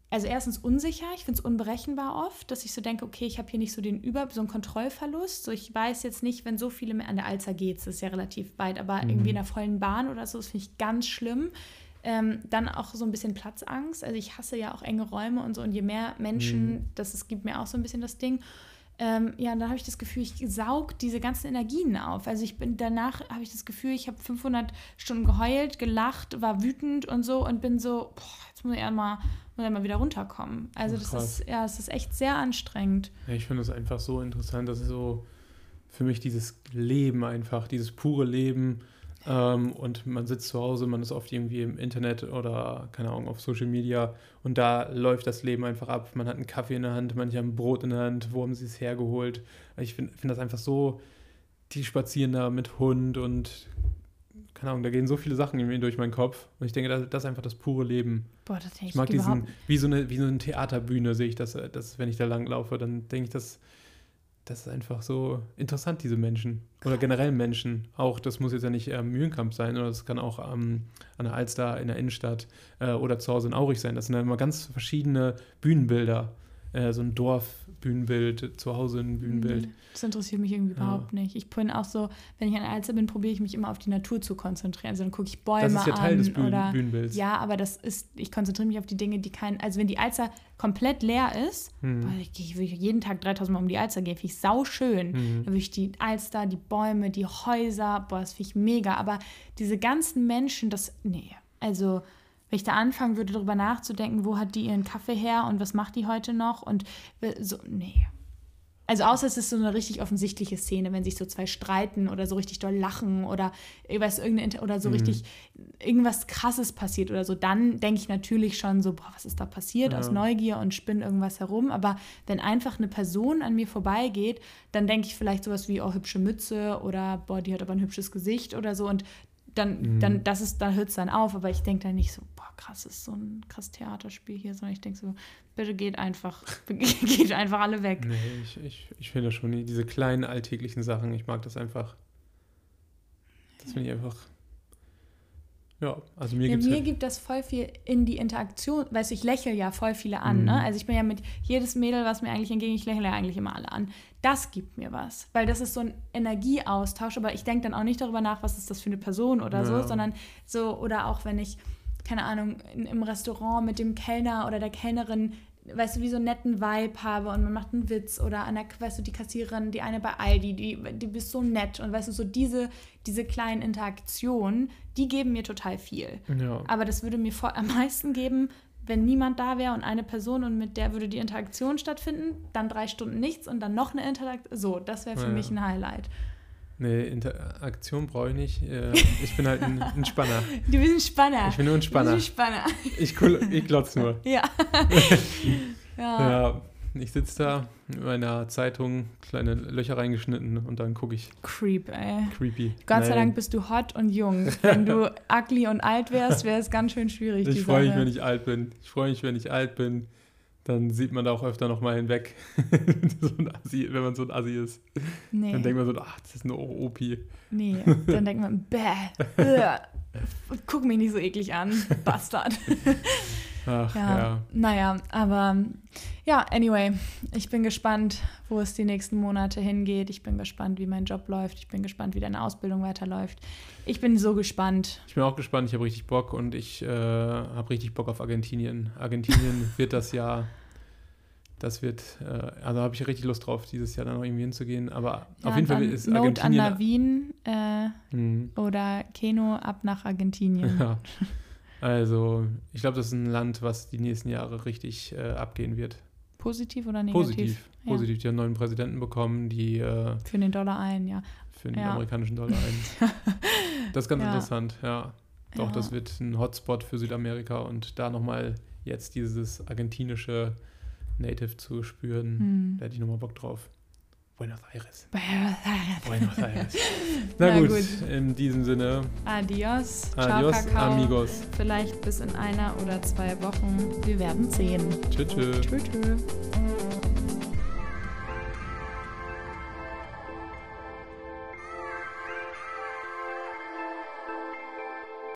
also erstens unsicher, ich finde es unberechenbar oft, dass ich so denke, okay, ich habe hier nicht so den Über, so einen Kontrollverlust. So, ich weiß jetzt nicht, wenn so viele mehr an der Alzer geht, das ist ja relativ weit, aber irgendwie in der vollen Bahn oder so, das finde ich ganz schlimm. Ähm, dann auch so ein bisschen Platzangst. Also ich hasse ja auch enge Räume und so. Und je mehr Menschen, das es gibt mir auch so ein bisschen das Ding. Ähm, ja, und dann habe ich das Gefühl, ich saug diese ganzen Energien auf. Also ich bin danach habe ich das Gefühl, ich habe 500 Stunden geheult, gelacht, war wütend und so und bin so, boah, jetzt muss ich einmal muss ich mal wieder runterkommen. Also das krass. ist ja, es ist echt sehr anstrengend. Ja, ich finde es einfach so interessant, dass so für mich dieses Leben einfach, dieses pure Leben ähm, und man sitzt zu Hause, man ist oft irgendwie im Internet oder keine Ahnung auf Social Media und da läuft das Leben einfach ab. Man hat einen Kaffee in der Hand, manche haben ein Brot in der Hand, wo haben sie es hergeholt? Ich finde find das einfach so, die spazieren da mit Hund und keine Ahnung, da gehen so viele Sachen irgendwie durch meinen Kopf und ich denke, das, das ist einfach das pure Leben. Boah, das hätte Ich mag überhaupt diesen, wie so eine, wie so eine Theaterbühne sehe ich das, äh, das, wenn ich da langlaufe, dann denke ich, das, das ist einfach so interessant, diese Menschen. Oder generell Menschen. Auch, das muss jetzt ja nicht ähm, Mühlenkamp sein, oder das kann auch ähm, an der Alster in der Innenstadt äh, oder zu Hause in Aurich sein. Das sind ja immer ganz verschiedene Bühnenbilder. Äh, so ein Dorfbühnenbild, zu Hause ein Bühnenbild. Das interessiert mich irgendwie Ja. überhaupt nicht. Ich bin auch so, wenn ich an Alster bin, probiere ich mich immer auf die Natur zu konzentrieren. Also dann gucke ich Bäume Das ist ja Teil an des Bühnen, oder Bühnenbilds. ja, aber das ist, ich konzentriere mich auf die Dinge, die kein, also wenn die Alster komplett leer ist, Hm. boah, ich, ich würde jeden Tag 3000 Mal um die Alster gehen, finde ich sau schön. Hm. Da würde ich die Alster, die Bäume, die Häuser, boah, das finde ich mega. Aber diese ganzen Menschen, das, nee, also wenn ich da anfangen würde, darüber nachzudenken, wo hat die ihren Kaffee her und was macht die heute noch und so, nee. Also außer es ist so eine richtig offensichtliche Szene, wenn sich so zwei streiten oder so richtig doll lachen oder irgendwas, irgendeine, oder so richtig irgendwas krasses passiert oder so, dann denke ich natürlich schon so, boah, was ist da passiert aus Ja. Neugier und spinne irgendwas herum. Aber wenn einfach eine Person an mir vorbeigeht, dann denke ich vielleicht sowas wie, oh, hübsche Mütze oder boah, die hat aber ein hübsches Gesicht oder so und dann, dann, das ist, da hört es dann auf, aber ich denke dann nicht so, krass, das ist so ein krass Theaterspiel hier, sondern ich denke so, bitte geht einfach, geht einfach alle weg. Nee, ich, ich, ich finde schon die- diese kleinen alltäglichen Sachen, ich mag das einfach. Das finde ich einfach. Ja, also mir Ja, mir halt, gibt das voll viel in die Interaktion, weißt du, ich lächle ja voll viele an, Mhm. ne? Also ich bin ja mit jedes Mädel, was mir eigentlich entgegen, ich lächle ja eigentlich immer alle an. Das gibt mir was, weil das ist so ein Energieaustausch, aber ich denke dann auch nicht darüber nach, was ist das für eine Person oder so, Ja. sondern so, oder auch wenn ich, keine Ahnung, in, im Restaurant mit dem Kellner oder der Kellnerin weißt du, wie so einen netten Vibe habe und man macht einen Witz oder an der, weißt du, die Kassiererin, die eine bei Aldi, die, die bist so nett und weißt du, so diese, diese kleinen Interaktionen, die geben mir total viel. ja. Aber das würde mir vor, am meisten geben, wenn niemand da wäre und eine Person und mit der würde die Interaktion stattfinden, dann drei Stunden nichts und dann noch eine Interaktion. So, das wäre für Ja. mich ein Highlight. Nee, Interaktion brauche ich nicht. Äh, Ich bin halt ein, ein Spanner. Du bist ein Spanner. Ich bin nur ein Du Spanner. bist ein Spanner. Ich, ich glotz nur. Ja. ja. Ja, ich sitze da mit meiner Zeitung, kleine Löcher reingeschnitten und dann gucke ich Creep, ey. creepy. Gott sei Nein, Dank bist du hot und jung. Wenn du ugly und alt wärst, wäre es ganz schön schwierig. Ich freue mich, wenn ich alt bin. Ich freue mich, wenn ich alt bin. Dann sieht man da auch öfter noch mal hinweg, so ein Assi, wenn man so ein Assi ist. Nee, Dann denkt man so, ach, das ist eine Opi. nee. Dann denkt man, bäh, ugh, guck mich nicht so eklig an, Bastard. Ach Ja, ja. naja, aber ja, anyway, ich bin gespannt, wo es die nächsten Monate hingeht. Ich bin gespannt, wie mein Job läuft. Ich bin gespannt, wie deine Ausbildung weiterläuft. Ich bin so gespannt. Ich bin auch gespannt, ich habe richtig Bock und ich äh, habe richtig Bock auf Argentinien. Argentinien wird das Jahr, das wird, äh, also habe ich richtig Lust drauf, dieses Jahr dann noch irgendwie hinzugehen. Aber Ja, auf jeden Fall ist Note an Argentinien. Navin äh, Mhm. oder Keno ab nach Argentinien. Ja. Also, ich glaube, das ist ein Land, was die nächsten Jahre richtig äh, abgehen wird. Positiv oder negativ? Positiv. Ja. Positiv. Die haben einen neuen Präsidenten bekommen, die äh, Für den Dollar ein, ja. für den Ja. amerikanischen Dollar ein. Das ist ganz Ja. interessant, ja. Doch, das wird ein Hotspot für Südamerika und da nochmal jetzt dieses argentinische native zu spüren. Hm. Da hätte ich nochmal Bock drauf. Buenos Aires. Buenos Aires. Buenos Aires. Na, Na gut, gut. in diesem Sinne, Adios. Ciao, adios, Kakao. amigos. Vielleicht bis in einer oder zwei Wochen. Wir werden sehen. Tschüss. tschüss. Tschüss. tschüss.